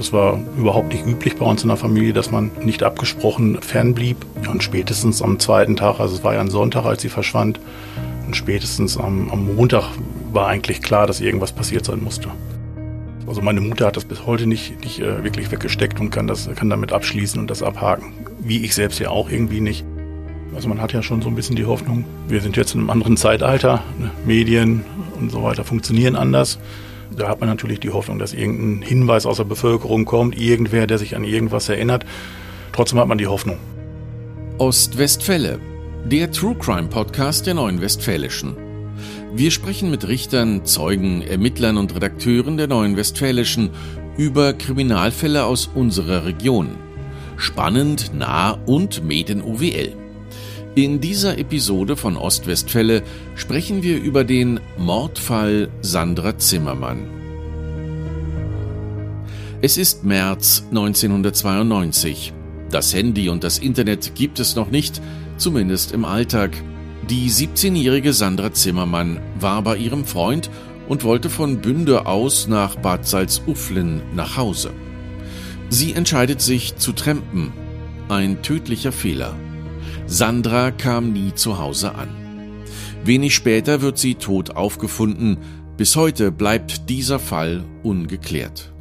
Das war überhaupt nicht üblich bei uns in der Familie, dass man nicht abgesprochen fernblieb. Und spätestens am zweiten Tag, also es war ja ein Sonntag, als sie verschwand, und spätestens am, am Montag war eigentlich klar, dass irgendwas passiert sein musste. Also meine Mutter hat das bis heute nicht, nicht äh, wirklich weggesteckt und kann, das, kann damit abschließen und das abhaken. Wie ich selbst ja auch irgendwie nicht. Also man hat ja schon so ein bisschen die Hoffnung, wir sind jetzt in einem anderen Zeitalter, ne? Medien und so weiter funktionieren anders. Da hat man natürlich die Hoffnung, dass irgendein Hinweis aus der Bevölkerung kommt, irgendwer, der sich an irgendwas erinnert. Trotzdem hat man die Hoffnung. Ostwestfälle, der True Crime Podcast der Neuen Westfälischen. Wir sprechen mit Richtern, Zeugen, Ermittlern und Redakteuren der Neuen Westfälischen über Kriminalfälle aus unserer Region. Spannend, nah und made in dieser Episode von Ostwestfälle sprechen wir über den Mordfall Sandra Zimmermann. Es ist März 1992. Das Handy und das Internet gibt es noch nicht, zumindest im Alltag. Die 17-jährige Sandra Zimmermann war bei ihrem Freund und wollte von Bünde aus nach Bad Salzuflen nach Hause. Sie entscheidet sich zu trampen. Ein tödlicher Fehler. Sandra kam nie zu Hause an. Wenig später wird sie tot aufgefunden. Bis heute bleibt dieser Fall ungeklärt.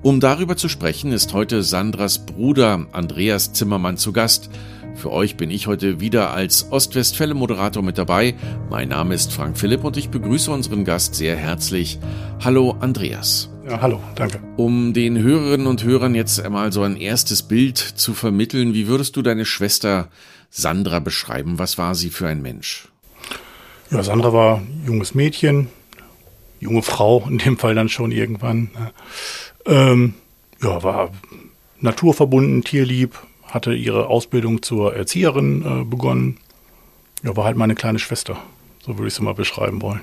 Um darüber zu sprechen, ist heute Sandras Bruder Andreas Zimmermann zu Gast. Für euch bin ich heute wieder als Ostwestfälle-Moderator mit dabei. Mein Name ist Frank Philipp und ich begrüße unseren Gast sehr herzlich. Hallo Andreas. Ja, hallo, danke. Um den Hörerinnen und Hörern jetzt einmal so ein erstes Bild zu vermitteln, wie würdest du deine Schwester Sandra beschreiben? Was war sie für ein Mensch? Ja, Sandra war junges Mädchen, junge Frau in dem Fall dann schon irgendwann. Ähm, ja, war naturverbunden, tierlieb, hatte ihre Ausbildung zur Erzieherin äh, begonnen. Ja, war halt meine kleine Schwester. So würde ich sie mal beschreiben wollen.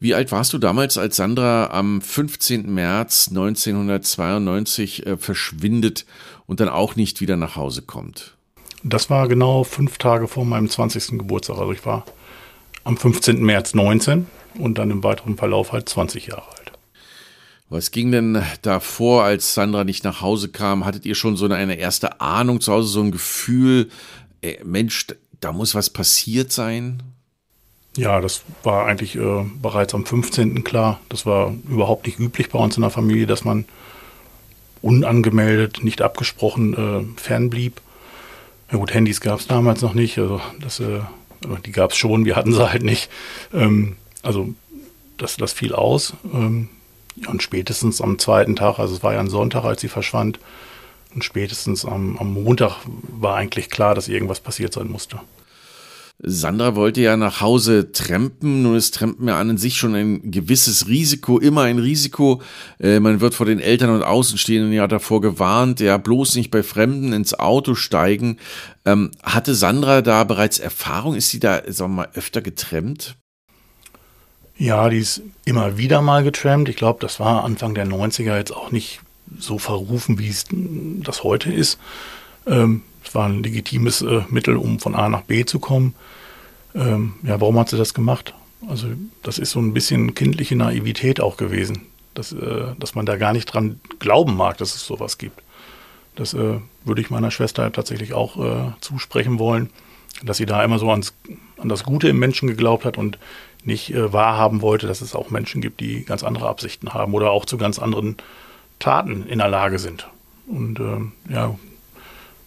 Wie alt warst du damals, als Sandra am 15. März 1992 äh, verschwindet und dann auch nicht wieder nach Hause kommt? Das war genau fünf Tage vor meinem 20. Geburtstag. Also ich war am 15. März 19 und dann im weiteren Verlauf halt 20 Jahre alt. Was ging denn davor, als Sandra nicht nach Hause kam? Hattet ihr schon so eine erste Ahnung zu Hause, so ein Gefühl, äh, Mensch, da muss was passiert sein? Ja, das war eigentlich äh, bereits am 15. klar. Das war überhaupt nicht üblich bei uns in der Familie, dass man unangemeldet, nicht abgesprochen äh, fernblieb. Ja gut, Handys gab es damals noch nicht, also das, äh, die gab es schon, wir hatten sie halt nicht. Ähm, also das, das fiel aus. Ähm, und spätestens am zweiten Tag, also es war ja ein Sonntag, als sie verschwand, und spätestens am, am Montag war eigentlich klar, dass irgendwas passiert sein musste. Sandra wollte ja nach Hause trampen. Nun ist Trampen ja an sich schon ein gewisses Risiko, immer ein Risiko. Äh, man wird vor den Eltern und Außenstehenden ja davor gewarnt, ja bloß nicht bei Fremden ins Auto steigen. Ähm, hatte Sandra da bereits Erfahrung? Ist sie da, sagen wir mal, öfter getrennt? Ja, die ist immer wieder mal getrampt. Ich glaube, das war Anfang der 90er jetzt auch nicht so verrufen, wie es das heute ist. Ähm, es war ein legitimes äh, Mittel, um von A nach B zu kommen. Ähm, ja, warum hat sie das gemacht? Also das ist so ein bisschen kindliche Naivität auch gewesen, dass, äh, dass man da gar nicht dran glauben mag, dass es sowas gibt. Das äh, würde ich meiner Schwester tatsächlich auch äh, zusprechen wollen, dass sie da immer so ans, an das Gute im Menschen geglaubt hat und nicht äh, wahrhaben wollte, dass es auch Menschen gibt, die ganz andere Absichten haben oder auch zu ganz anderen Taten in der Lage sind. Und ähm, ja,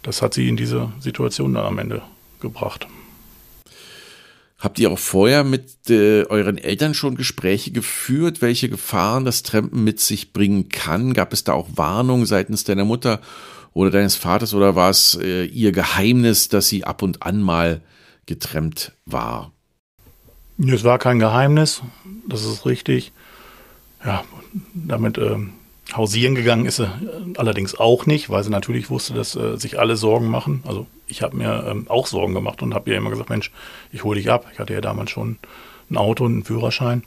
das hat sie in diese Situation dann am Ende gebracht. Habt ihr auch vorher mit äh, euren Eltern schon Gespräche geführt, welche Gefahren das Trampen mit sich bringen kann? Gab es da auch Warnungen seitens deiner Mutter oder deines Vaters oder war es äh, ihr Geheimnis, dass sie ab und an mal getrennt war? Es war kein Geheimnis, das ist richtig. Ja, damit ähm, Hausieren gegangen ist sie äh, allerdings auch nicht, weil sie natürlich wusste, dass äh, sich alle Sorgen machen. Also ich habe mir ähm, auch Sorgen gemacht und habe ihr immer gesagt, Mensch, ich hole dich ab. Ich hatte ja damals schon ein Auto und einen Führerschein.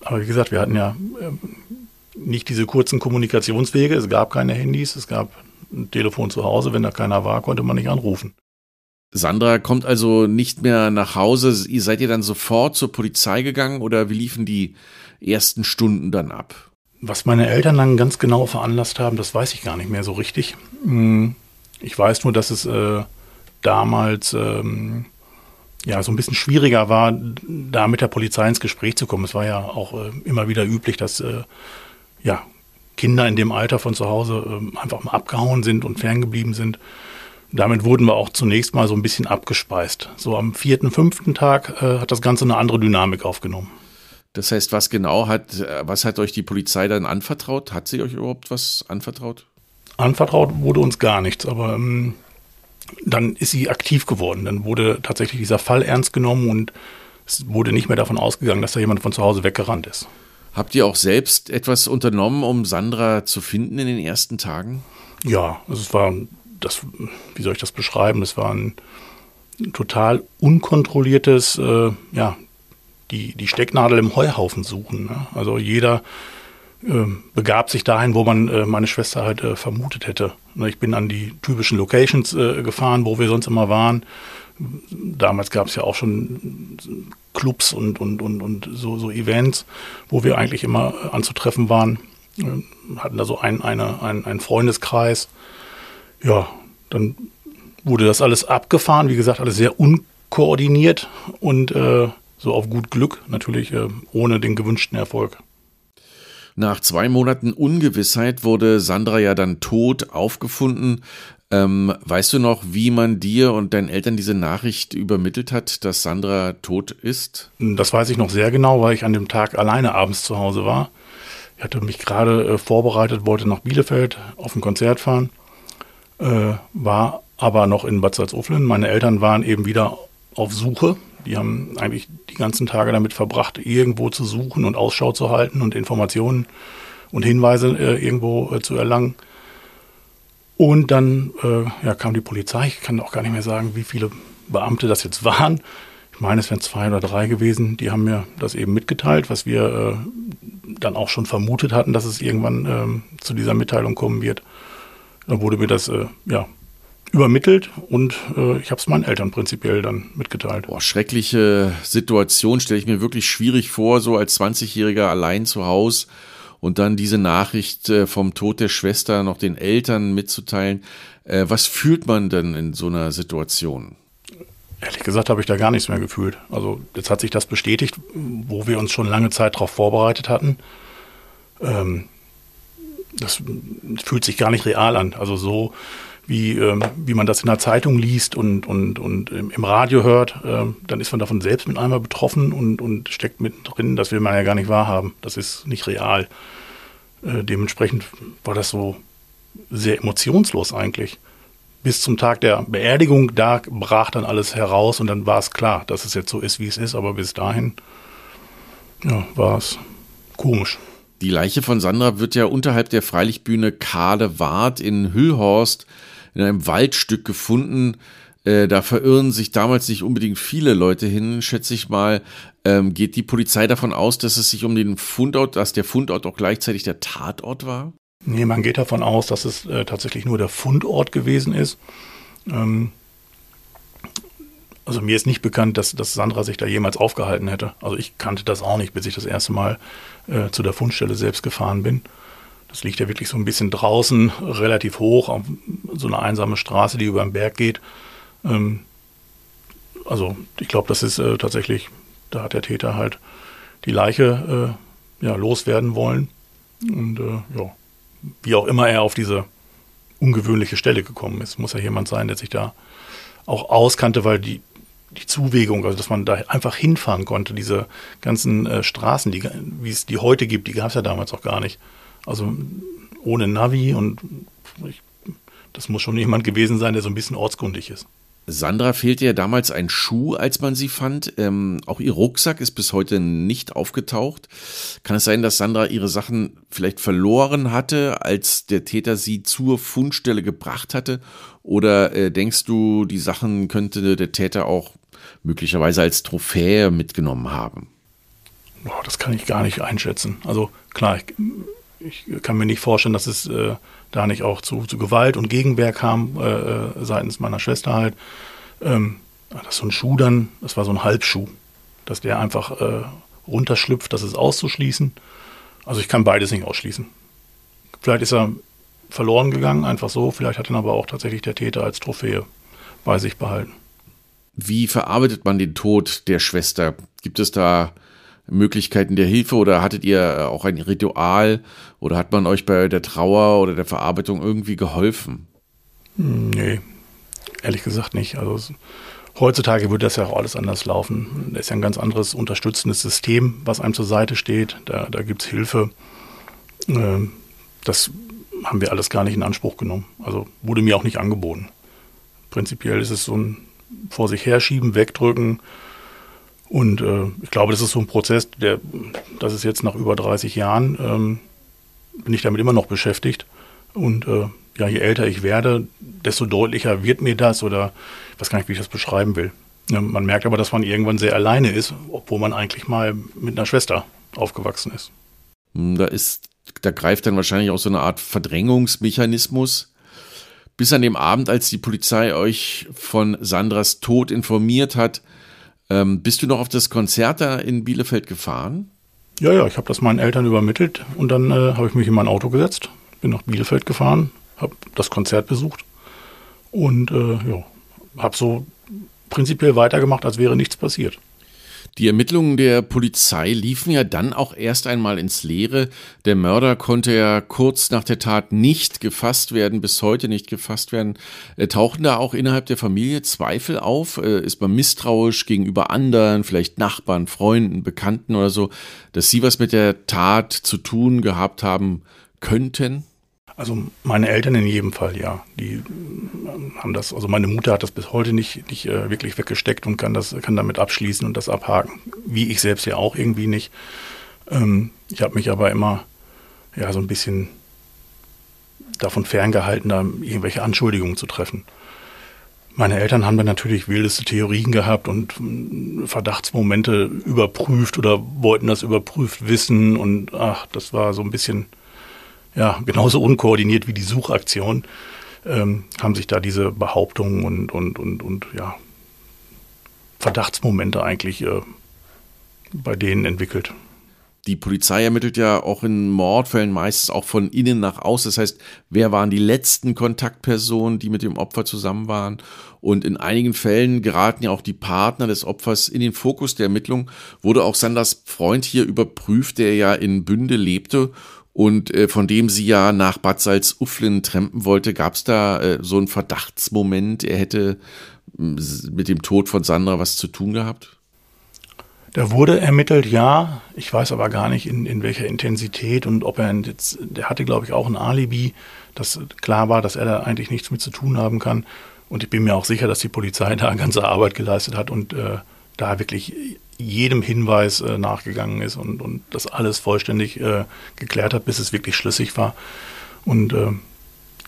Aber wie gesagt, wir hatten ja äh, nicht diese kurzen Kommunikationswege. Es gab keine Handys, es gab ein Telefon zu Hause. Wenn da keiner war, konnte man nicht anrufen. Sandra kommt also nicht mehr nach Hause. Seid ihr dann sofort zur Polizei gegangen oder wie liefen die ersten Stunden dann ab? Was meine Eltern dann ganz genau veranlasst haben, das weiß ich gar nicht mehr so richtig. Hm, ich weiß nur, dass es äh, damals ähm, ja so ein bisschen schwieriger war, da mit der Polizei ins Gespräch zu kommen. Es war ja auch äh, immer wieder üblich, dass äh, ja Kinder in dem Alter von zu Hause äh, einfach mal abgehauen sind und ferngeblieben sind. Damit wurden wir auch zunächst mal so ein bisschen abgespeist. So am vierten, fünften Tag äh, hat das Ganze eine andere Dynamik aufgenommen. Das heißt, was genau hat, äh, was hat euch die Polizei dann anvertraut? Hat sie euch überhaupt was anvertraut? Anvertraut wurde uns gar nichts, aber ähm, dann ist sie aktiv geworden. Dann wurde tatsächlich dieser Fall ernst genommen und es wurde nicht mehr davon ausgegangen, dass da jemand von zu Hause weggerannt ist. Habt ihr auch selbst etwas unternommen, um Sandra zu finden in den ersten Tagen? Ja, also es war das, wie soll ich das beschreiben? Es war ein total unkontrolliertes, äh, ja, die, die Stecknadel im Heuhaufen suchen. Ne? Also jeder äh, begab sich dahin, wo man äh, meine Schwester halt äh, vermutet hätte. Ne, ich bin an die typischen Locations äh, gefahren, wo wir sonst immer waren. Damals gab es ja auch schon Clubs und, und, und, und so, so Events, wo wir eigentlich immer anzutreffen waren. Wir hatten da so ein, eine, ein, einen Freundeskreis ja, dann wurde das alles abgefahren. Wie gesagt, alles sehr unkoordiniert und äh, so auf gut Glück, natürlich äh, ohne den gewünschten Erfolg. Nach zwei Monaten Ungewissheit wurde Sandra ja dann tot aufgefunden. Ähm, weißt du noch, wie man dir und deinen Eltern diese Nachricht übermittelt hat, dass Sandra tot ist? Das weiß ich noch sehr genau, weil ich an dem Tag alleine abends zu Hause war. Ich hatte mich gerade äh, vorbereitet, wollte nach Bielefeld auf ein Konzert fahren äh, war aber noch in Bad Salzuflen. Meine Eltern waren eben wieder auf Suche. Die haben eigentlich die ganzen Tage damit verbracht, irgendwo zu suchen und Ausschau zu halten und Informationen und Hinweise äh, irgendwo äh, zu erlangen. Und dann äh, ja, kam die Polizei. Ich kann auch gar nicht mehr sagen, wie viele Beamte das jetzt waren. Ich meine, es wären zwei oder drei gewesen. Die haben mir das eben mitgeteilt, was wir äh, dann auch schon vermutet hatten, dass es irgendwann ähm, zu dieser Mitteilung kommen wird. Dann wurde mir das äh, ja übermittelt und äh, ich habe es meinen Eltern prinzipiell dann mitgeteilt. Boah, schreckliche Situation stelle ich mir wirklich schwierig vor, so als 20-Jähriger allein zu Hause und dann diese Nachricht äh, vom Tod der Schwester noch den Eltern mitzuteilen. Äh, was fühlt man denn in so einer Situation? Ehrlich gesagt habe ich da gar nichts mehr gefühlt. Also jetzt hat sich das bestätigt, wo wir uns schon lange Zeit darauf vorbereitet hatten. Ähm, das fühlt sich gar nicht real an. Also so wie, ähm, wie man das in der Zeitung liest und, und, und im Radio hört, ähm, dann ist man davon selbst mit einmal betroffen und, und steckt mittendrin. Das will man ja gar nicht wahrhaben. Das ist nicht real. Äh, dementsprechend war das so sehr emotionslos eigentlich. Bis zum Tag der Beerdigung, da brach dann alles heraus und dann war es klar, dass es jetzt so ist, wie es ist. Aber bis dahin ja, war es komisch. Die Leiche von Sandra wird ja unterhalb der Freilichtbühne Kade Wart in Hüllhorst in einem Waldstück gefunden. Äh, da verirren sich damals nicht unbedingt viele Leute hin, schätze ich mal. Ähm, geht die Polizei davon aus, dass es sich um den Fundort, dass der Fundort auch gleichzeitig der Tatort war? Nee, man geht davon aus, dass es äh, tatsächlich nur der Fundort gewesen ist. Ähm, also mir ist nicht bekannt, dass, dass Sandra sich da jemals aufgehalten hätte. Also ich kannte das auch nicht, bis ich das erste Mal äh, zu der Fundstelle selbst gefahren bin. Das liegt ja wirklich so ein bisschen draußen, relativ hoch, auf so eine einsame Straße, die über den Berg geht. Ähm, also ich glaube, das ist äh, tatsächlich, da hat der Täter halt die Leiche äh, ja, loswerden wollen. Und äh, ja, wie auch immer er auf diese ungewöhnliche Stelle gekommen ist, muss ja jemand sein, der sich da auch auskannte, weil die, die Zuwegung, also dass man da einfach hinfahren konnte, diese ganzen äh, Straßen, die, wie es die heute gibt, die gab es ja damals auch gar nicht. Also ohne Navi und ich, das muss schon jemand gewesen sein, der so ein bisschen ortskundig ist. Sandra fehlte ja damals ein Schuh, als man sie fand. Ähm, auch ihr Rucksack ist bis heute nicht aufgetaucht. Kann es sein, dass Sandra ihre Sachen vielleicht verloren hatte, als der Täter sie zur Fundstelle gebracht hatte? Oder äh, denkst du, die Sachen könnte der Täter auch möglicherweise als Trophäe mitgenommen haben? Boah, das kann ich gar nicht einschätzen. Also klar, ich, ich kann mir nicht vorstellen, dass es äh, da nicht auch zu, zu, Gewalt und Gegenwehr kam äh, äh seitens meiner Schwester halt. Ähm, dass so ein Schuh dann, das war so ein Halbschuh, dass der einfach äh, runterschlüpft, das ist auszuschließen. Also ich kann beides nicht ausschließen. Vielleicht ist er verloren gegangen, einfach so. Vielleicht hat ihn aber auch tatsächlich der Täter als Trophäe bei sich behalten. Wie verarbeitet man den Tod der Schwester? Gibt es da Möglichkeiten der Hilfe oder hattet ihr auch ein Ritual oder hat man euch bei der Trauer oder der Verarbeitung irgendwie geholfen? Nee, ehrlich gesagt nicht. Also heutzutage würde das ja auch alles anders laufen. Das ist ja ein ganz anderes unterstützendes System, was einem zur Seite steht. Da, da gibt es Hilfe. Ähm, das haben wir alles gar nicht in Anspruch genommen. Also wurde mir auch nicht angeboten. Prinzipiell ist es so ein vor sich herschieben, wegdrücken. Und äh, ich glaube, das ist so ein Prozess, der, das ist jetzt nach über 30 Jahren, ähm, bin ich damit immer noch beschäftigt. Und äh, ja, je älter ich werde, desto deutlicher wird mir das oder ich weiß gar nicht, wie ich das beschreiben will. Ja, man merkt aber, dass man irgendwann sehr alleine ist, obwohl man eigentlich mal mit einer Schwester aufgewachsen ist. Hm, da ist, da greift dann wahrscheinlich auch so eine Art Verdrängungsmechanismus. Bis an dem Abend, als die Polizei euch von Sandras Tod informiert hat, ähm, bist du noch auf das Konzert da in Bielefeld gefahren? Ja, ja, ich habe das meinen Eltern übermittelt und dann äh, habe ich mich in mein Auto gesetzt, bin nach Bielefeld gefahren, habe das Konzert besucht und äh, ja, habe so prinzipiell weitergemacht, als wäre nichts passiert. Die Ermittlungen der Polizei liefen ja dann auch erst einmal ins Leere. Der Mörder konnte ja kurz nach der Tat nicht gefasst werden, bis heute nicht gefasst werden. Äh, tauchen da auch innerhalb der Familie Zweifel auf? Äh, ist man misstrauisch gegenüber anderen, vielleicht Nachbarn, Freunden, Bekannten oder so, dass sie was mit der Tat zu tun gehabt haben könnten? Also meine Eltern in jedem Fall, ja. Die äh, haben das, also meine Mutter hat das bis heute nicht, nicht äh, wirklich weggesteckt und kann das, kann damit abschließen und das abhaken. Wie ich selbst ja auch irgendwie nicht. Ähm, ich habe mich aber immer ja so ein bisschen davon ferngehalten, da irgendwelche Anschuldigungen zu treffen. Meine Eltern haben dann natürlich wildeste Theorien gehabt und äh, Verdachtsmomente überprüft oder wollten das überprüft wissen und ach, das war so ein bisschen ja, genauso unkoordiniert wie die Suchaktion, ähm, haben sich da diese Behauptungen und, und, und, und ja, Verdachtsmomente eigentlich äh, bei denen entwickelt. Die Polizei ermittelt ja auch in Mordfällen meistens auch von innen nach außen. Das heißt, wer waren die letzten Kontaktpersonen, die mit dem Opfer zusammen waren? Und in einigen Fällen geraten ja auch die Partner des Opfers in den Fokus der Ermittlung. Wurde auch Sanders Freund hier überprüft, der ja in Bünde lebte und äh, von dem sie ja nach Bad Salzuflen trampen wollte, gab es da äh, so einen Verdachtsmoment, er hätte mit dem Tod von Sandra was zu tun gehabt? Da wurde ermittelt, ja. Ich weiß aber gar nicht, in, in welcher Intensität und ob er jetzt, der hatte, glaube ich, auch ein Alibi, dass klar war, dass er da eigentlich nichts mit zu tun haben kann. Und ich bin mir auch sicher, dass die Polizei da ganze Arbeit geleistet hat und äh, da wirklich jedem Hinweis äh, nachgegangen ist und, und das alles vollständig äh, geklärt hat, bis es wirklich schlüssig war. Und äh,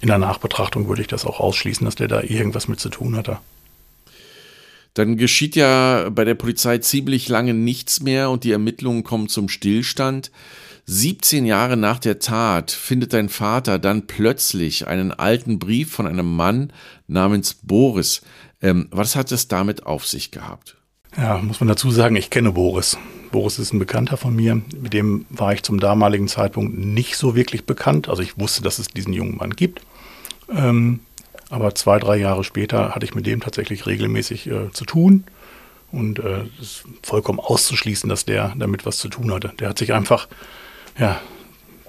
in der Nachbetrachtung würde ich das auch ausschließen, dass der da irgendwas mit zu tun hatte. Dann geschieht ja bei der Polizei ziemlich lange nichts mehr und die Ermittlungen kommen zum Stillstand. 17 Jahre nach der Tat findet dein Vater dann plötzlich einen alten Brief von einem Mann namens Boris. Ähm, was hat es damit auf sich gehabt? Ja, muss man dazu sagen, ich kenne Boris. Boris ist ein Bekannter von mir. Mit dem war ich zum damaligen Zeitpunkt nicht so wirklich bekannt. Also ich wusste, dass es diesen jungen Mann gibt. Ähm, aber zwei, drei Jahre später hatte ich mit dem tatsächlich regelmäßig äh, zu tun. Und es äh, ist vollkommen auszuschließen, dass der damit was zu tun hatte. Der hat sich einfach ja,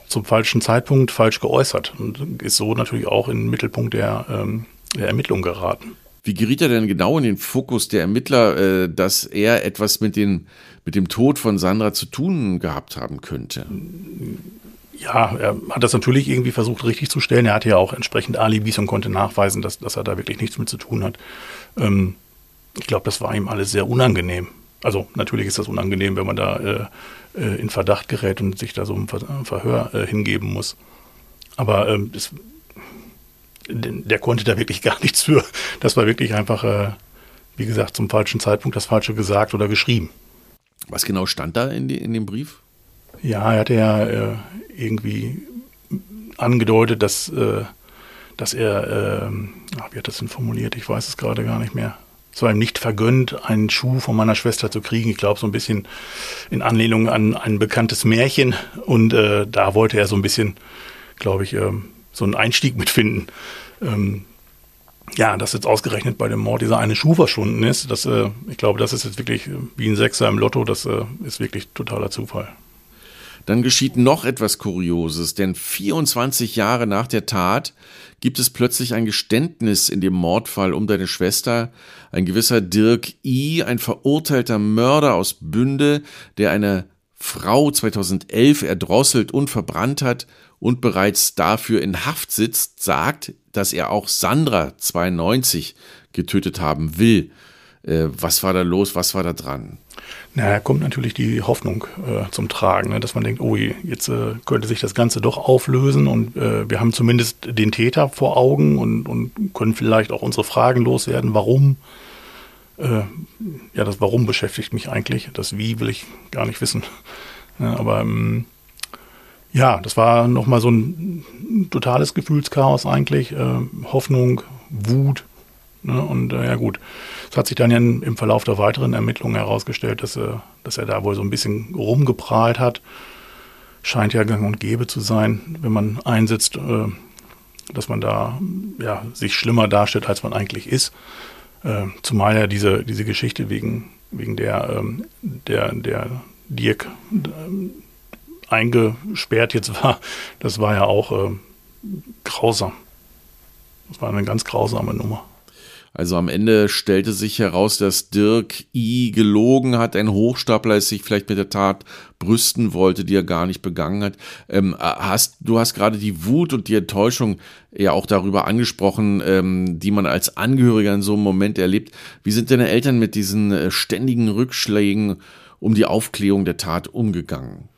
zum falschen Zeitpunkt falsch geäußert und ist so natürlich auch in den Mittelpunkt der, ähm, der Ermittlung geraten. Wie geriet er denn genau in den Fokus der Ermittler, äh, dass er etwas mit, den, mit dem Tod von Sandra zu tun gehabt haben könnte? Ja, er hat das natürlich irgendwie versucht richtig zu stellen. Er hatte ja auch entsprechend Alibis und konnte nachweisen, dass, dass er da wirklich nichts mit zu tun hat. Ähm, ich glaube, das war ihm alles sehr unangenehm. Also natürlich ist das unangenehm, wenn man da äh, äh in Verdacht gerät und sich da so ein Verhör äh, hingeben muss. Aber ähm, es der konnte da wirklich gar nichts für. Das war wirklich einfach, äh, wie gesagt, zum falschen Zeitpunkt das Falsche gesagt oder geschrieben. Was genau stand da in, die, in dem Brief? Ja, er hatte ja äh, irgendwie angedeutet, dass, äh, dass er, äh, wie hat das denn formuliert? Ich weiß es gerade gar nicht mehr. es war ihm nicht vergönnt, einen Schuh von meiner Schwester zu kriegen. Ich glaube, so ein bisschen in Anlehnung an ein bekanntes Märchen. Und da wollte er so ein bisschen, glaube ich, äh, so einen Einstieg mitfinden. Ähm, ja, dass jetzt ausgerechnet bei dem Mord dieser eine Schuh verschwunden ist, das, äh, ich glaube, das ist jetzt wirklich wie ein Sechser im Lotto, das äh, ist wirklich totaler Zufall. Dann geschieht noch etwas Kurioses, denn 24 Jahre nach der Tat gibt es plötzlich ein Geständnis in dem Mordfall um deine Schwester. Ein gewisser Dirk I., ein verurteilter Mörder aus Bünde, der eine Frau 2011 erdrosselt und verbrannt hat und bereits dafür in Haft sitzt, sagt, dass er auch Sandra 92 getötet haben will. Äh, was war da los? Was war da dran? Na, da kommt natürlich die Hoffnung äh, zum Tragen, ne? dass man denkt, oh, jetzt äh, könnte sich das Ganze doch auflösen und äh, wir haben zumindest den Täter vor Augen und, und können vielleicht auch unsere Fragen loswerden. Warum? Äh, ja, das Warum beschäftigt mich eigentlich. Das Wie will ich gar nicht wissen. Ja, aber ähm, ja, das war nochmal so ein totales Gefühlschaos eigentlich. Äh, Hoffnung, Wut. Ne? Und äh, ja gut, es hat sich dann ja im Verlauf der weiteren Ermittlungen herausgestellt, dass, äh, dass er da wohl so ein bisschen rumgeprahlt hat. Scheint ja gang und gäbe zu sein, wenn man einsetzt, dass man da ja, sich schlimmer darstellt, als man eigentlich ist. Zumal ja diese, diese Geschichte wegen, wegen der, ähm, der, der Dirk eingesperrt jetzt war, das war ja auch äh, grausam. Das war eine ganz grausame Nummer. Also am Ende stellte sich heraus, dass Dirk I gelogen hat, ein Hochstapler es sich vielleicht mit der Tat brüsten wollte, die er gar nicht begangen hat. Ähm, hast, du hast gerade die Wut und die Enttäuschung ja auch darüber angesprochen, ähm, die man als Angehöriger in so einem Moment erlebt. Wie sind deine Eltern mit diesen äh, ständigen Rückschlägen um die Aufklärung der Tat umgegangen?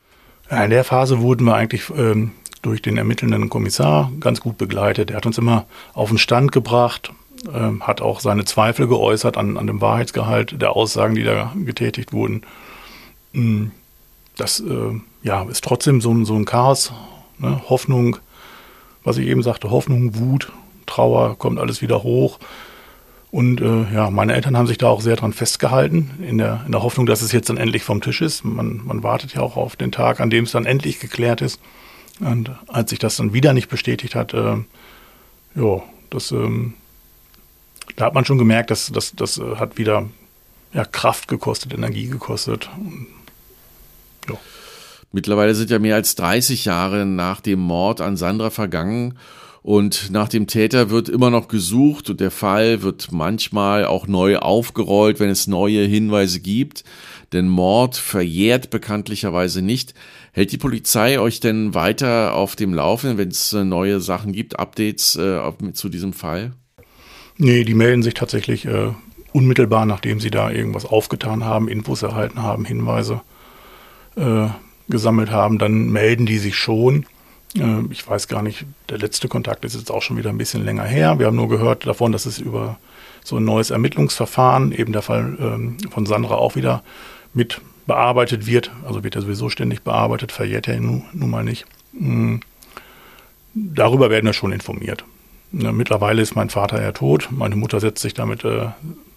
In der Phase wurden wir eigentlich ähm, durch den ermittelnden Kommissar ganz gut begleitet. Er hat uns immer auf den Stand gebracht, ähm, hat auch seine Zweifel geäußert an, an dem Wahrheitsgehalt der Aussagen, die da getätigt wurden. Mm, das äh, ja, ist trotzdem so, so ein Chaos, ne? Hoffnung, was ich eben sagte, Hoffnung, Wut, Trauer, kommt alles wieder hoch. Und äh, ja, meine Eltern haben sich da auch sehr dran festgehalten, in der, in der Hoffnung, dass es jetzt dann endlich vom Tisch ist. Man, man wartet ja auch auf den Tag, an dem es dann endlich geklärt ist. Und als sich das dann wieder nicht bestätigt hat, äh, ja, das, ähm, da hat man schon gemerkt, dass das, das äh, hat wieder ja, Kraft gekostet, Energie gekostet. Ja. Mittlerweile sind ja mehr als 30 Jahre nach dem Mord an Sandra vergangen und nach dem Täter wird immer noch gesucht und der Fall wird manchmal auch neu aufgerollt, wenn es neue Hinweise gibt. Denn Mord verjährt bekanntlicherweise nicht. Hält die Polizei euch denn weiter auf dem Laufenden, wenn es äh, neue Sachen gibt, Updates äh, zu diesem Fall? Nee, die melden sich tatsächlich äh, unmittelbar, nachdem sie da irgendwas aufgetan haben, Infos erhalten haben, Hinweise äh, gesammelt haben, dann melden die sich schon. Äh, ich weiß gar nicht, der letzte Kontakt ist jetzt auch schon wieder ein bisschen länger her. Wir haben nur gehört davon, dass es über so ein neues Ermittlungsverfahren, eben der Fall ähm, von Sandra auch wieder mit bearbeitet wird. Also wird er sowieso ständig bearbeitet, verjährt er nun, mal nicht. Mhm. Darüber werden wir schon informiert. Ja, mittlerweile ist mein Vater ja tot. Meine Mutter setzt sich damit äh,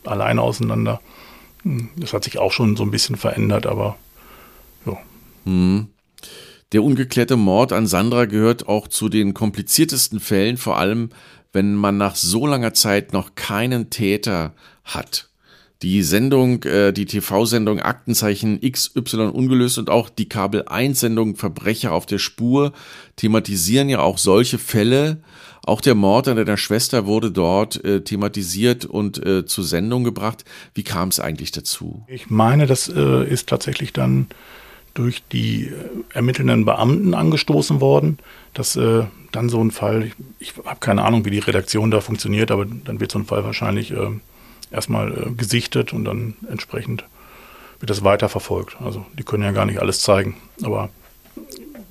alleine auseinander. Hm, das hat sich auch schon so ein bisschen verändert, aber ja. Mhm. Der ungeklärte Mord an Sandra gehört auch zu den kompliziertesten Fällen, vor allem wenn man nach so langer Zeit noch keinen Täter hat. Die Sendung, äh, die TV-Sendung Aktenzeichen XY ungelöst und auch die Kabel 1-Sendung Verbrecher auf der Spur thematisieren ja auch solche Fälle. Auch der Mord an deiner Schwester wurde dort äh, thematisiert und äh, zur Sendung gebracht. Wie kam es eigentlich dazu? Ich meine, das äh, ist tatsächlich dann durch die äh, ermittelnden Beamten angestoßen worden, dass äh, dann so ein Fall, ich, ich habe keine Ahnung, wie die Redaktion da funktioniert, aber dann wird so ein Fall wahrscheinlich äh, erstmal äh, gesichtet und dann entsprechend wird das weiterverfolgt. Also die können ja gar nicht alles zeigen, aber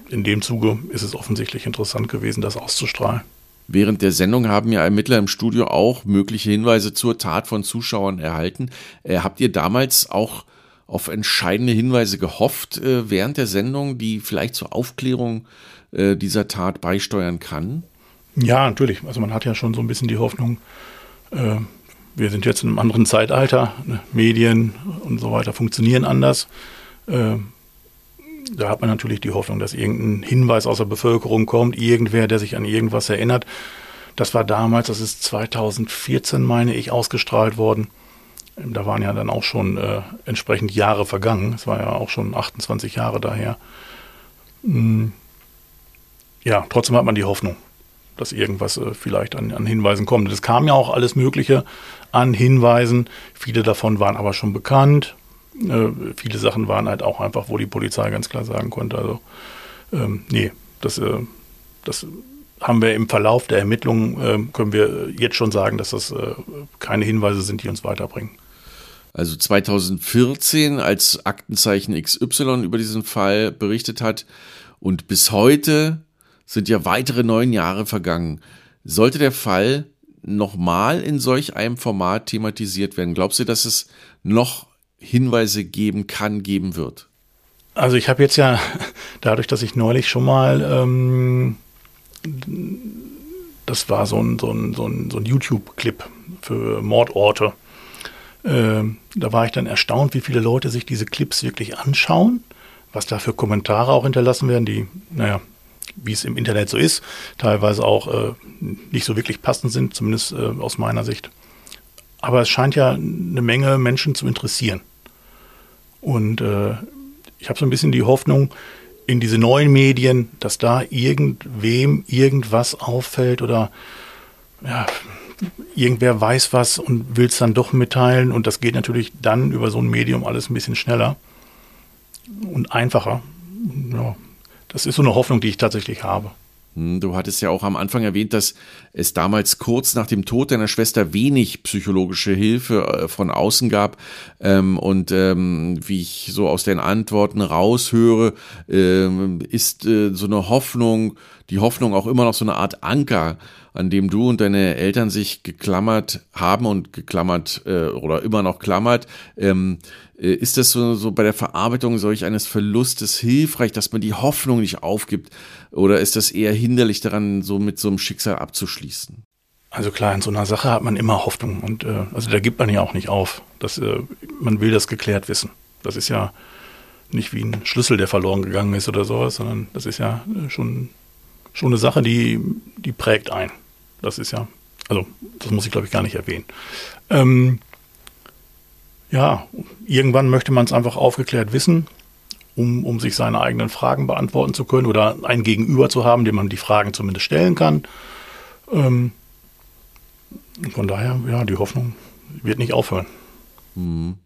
in dem Zuge ist es offensichtlich interessant gewesen, das auszustrahlen. Während der Sendung haben ja Ermittler im Studio auch mögliche Hinweise zur Tat von Zuschauern erhalten. Äh, habt ihr damals auch auf entscheidende Hinweise gehofft äh, während der Sendung, die vielleicht zur Aufklärung äh, dieser Tat beisteuern kann? Ja, natürlich. Also man hat ja schon so ein bisschen die Hoffnung, äh, wir sind jetzt in einem anderen Zeitalter. Ne? Medien und so weiter funktionieren anders. Äh, da hat man natürlich die Hoffnung, dass irgendein Hinweis aus der Bevölkerung kommt, irgendwer, der sich an irgendwas erinnert. Das war damals, das ist 2014, meine ich, ausgestrahlt worden. Da waren ja dann auch schon äh, entsprechend Jahre vergangen. Es war ja auch schon 28 Jahre daher. Hm. Ja, trotzdem hat man die Hoffnung, dass irgendwas äh, vielleicht an, an Hinweisen kommt. Es kam ja auch alles Mögliche an Hinweisen. Viele davon waren aber schon bekannt. Äh, viele Sachen waren halt auch einfach, wo die Polizei ganz klar sagen konnte, also ähm, nee, das, äh, das haben wir im Verlauf der Ermittlungen, äh, können wir jetzt schon sagen, dass das äh, keine Hinweise sind, die uns weiterbringen. Also 2014, als Aktenzeichen XY über diesen Fall berichtet hat und bis heute sind ja weitere neun Jahre vergangen. Sollte der Fall nochmal in solch einem Format thematisiert werden, glaubst du, dass es noch Hinweise geben kann, geben wird? Also ich habe jetzt ja, dadurch, dass ich neulich schon mal, ähm, das war so ein, so ein, so ein, so ein YouTube-Clip für Mordorte. Ähm, da war ich dann erstaunt, wie viele Leute sich diese Clips wirklich anschauen, was da für Kommentare auch hinterlassen werden, die, naja, wie es im Internet so ist, teilweise auch äh, nicht so wirklich passend sind, zumindest äh, aus meiner Sicht. Aber es scheint ja eine Menge Menschen zu interessieren. Und äh, ich habe so ein bisschen die Hoffnung in diese neuen Medien, dass da irgendwem irgendwas auffällt oder ja, irgendwer weiß was und will es dann doch mitteilen. Und das geht natürlich dann über so ein Medium alles ein bisschen schneller und einfacher. Ja, das ist so eine Hoffnung, die ich tatsächlich habe. Hm, du hattest ja auch am Anfang erwähnt, dass es damals kurz nach dem Tod deiner Schwester wenig psychologische Hilfe äh, von außen gab. Ähm, und ähm, wie ich so aus den Antworten raushöre, ähm, ist äh, so eine Hoffnung, die Hoffnung auch immer noch so eine Art Anker, an dem du und deine Eltern sich geklammert haben und geklammert äh, oder immer noch klammert. Ist das so, so bei der Verarbeitung solch eines Verlustes hilfreich, dass man die Hoffnung nicht aufgibt? Oder ist das eher hinderlich daran, so mit so einem Schicksal abzuschließen? Also klar, in so einer Sache hat man immer Hoffnung und äh, also da gibt man ja auch nicht auf. Das, äh, man will das geklärt wissen. Das ist ja nicht wie ein Schlüssel, der verloren gegangen ist oder sowas, sondern das ist ja äh, schon, schon eine Sache, die, die prägt ein. Das ist ja, also das muss ich glaube ich gar nicht erwähnen. Ähm, ja, irgendwann möchte man es einfach aufgeklärt wissen, um, um sich seine eigenen Fragen beantworten zu können oder ein Gegenüber zu haben, dem man die Fragen zumindest stellen kann. Ähm, von daher, ja, die Hoffnung wird nicht aufhören. Mhm.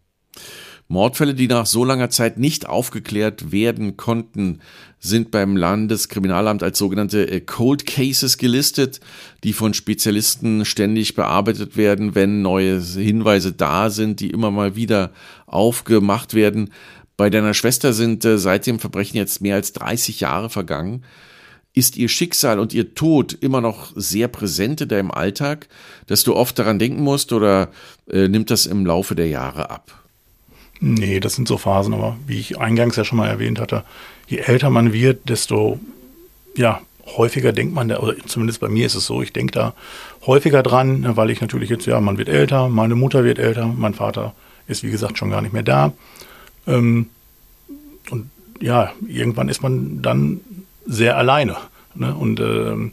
Mordfälle, die nach so langer Zeit nicht aufgeklärt werden konnten, sind beim Landeskriminalamt als sogenannte äh, Cold Cases gelistet, die von Spezialisten ständig bearbeitet werden, wenn neue Hinweise da sind, die immer mal wieder aufgemacht werden. Bei deiner Schwester sind äh, seit dem Verbrechen jetzt mehr als 30 Jahre vergangen. Ist ihr Schicksal und ihr Tod immer noch sehr präsent in deinem Alltag, dass du oft daran denken musst oder äh, nimmt das im Laufe der Jahre ab? Nee, das sind so Phasen, aber wie ich eingangs ja schon mal erwähnt hatte, je älter man wird, desto ja, häufiger denkt man, oder zumindest bei mir ist es so, ich denke da häufiger dran, ne, weil ich natürlich jetzt, ja, man wird älter, meine Mutter wird älter, mein Vater ist wie gesagt schon gar nicht mehr da. Ähm, und ja, irgendwann ist man dann sehr alleine. Ne? Und ähm,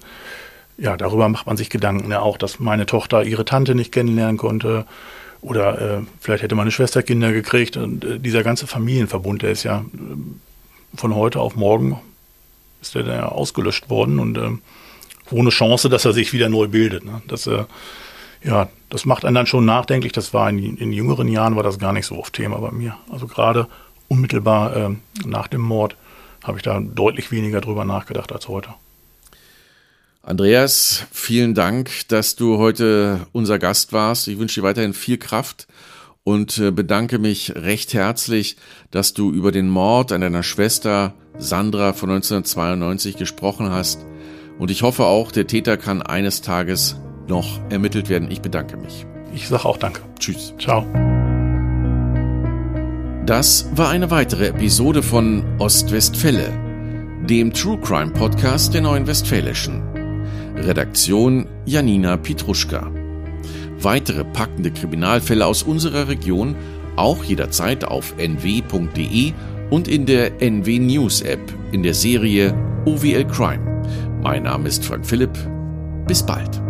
ja, darüber macht man sich Gedanken. Ne? Auch, dass meine Tochter ihre Tante nicht kennenlernen konnte. Oder äh, vielleicht hätte meine Schwester Kinder gekriegt. Und äh, dieser ganze Familienverbund, der ist ja äh, von heute auf morgen ist der ja ausgelöscht worden und äh, ohne Chance, dass er sich wieder neu bildet. Ne? Das, äh, ja, das macht einen dann schon nachdenklich. Das war in, in jüngeren Jahren war das gar nicht so oft Thema bei mir. Also gerade unmittelbar äh, nach dem Mord habe ich da deutlich weniger drüber nachgedacht als heute. Andreas, vielen Dank, dass du heute unser Gast warst. Ich wünsche dir weiterhin viel Kraft und äh, bedanke mich recht herzlich, dass du über den Mord an deiner Schwester Sandra von 1992 gesprochen hast. Und ich hoffe auch, der Täter kann eines Tages noch ermittelt werden. Ich bedanke mich. Ich sage auch danke. Tschüss. Ciao. Das war eine weitere Episode von Ostwestfälle, dem True Crime Podcast der Neuen Westfälischen. Redaktion Janina Pitruschka. Weitere packende Kriminalfälle aus unserer Region auch jederzeit auf nw.de und in der NW News App in der Serie OWL Crime. Mein Name ist Frank Philipp. Bis bald.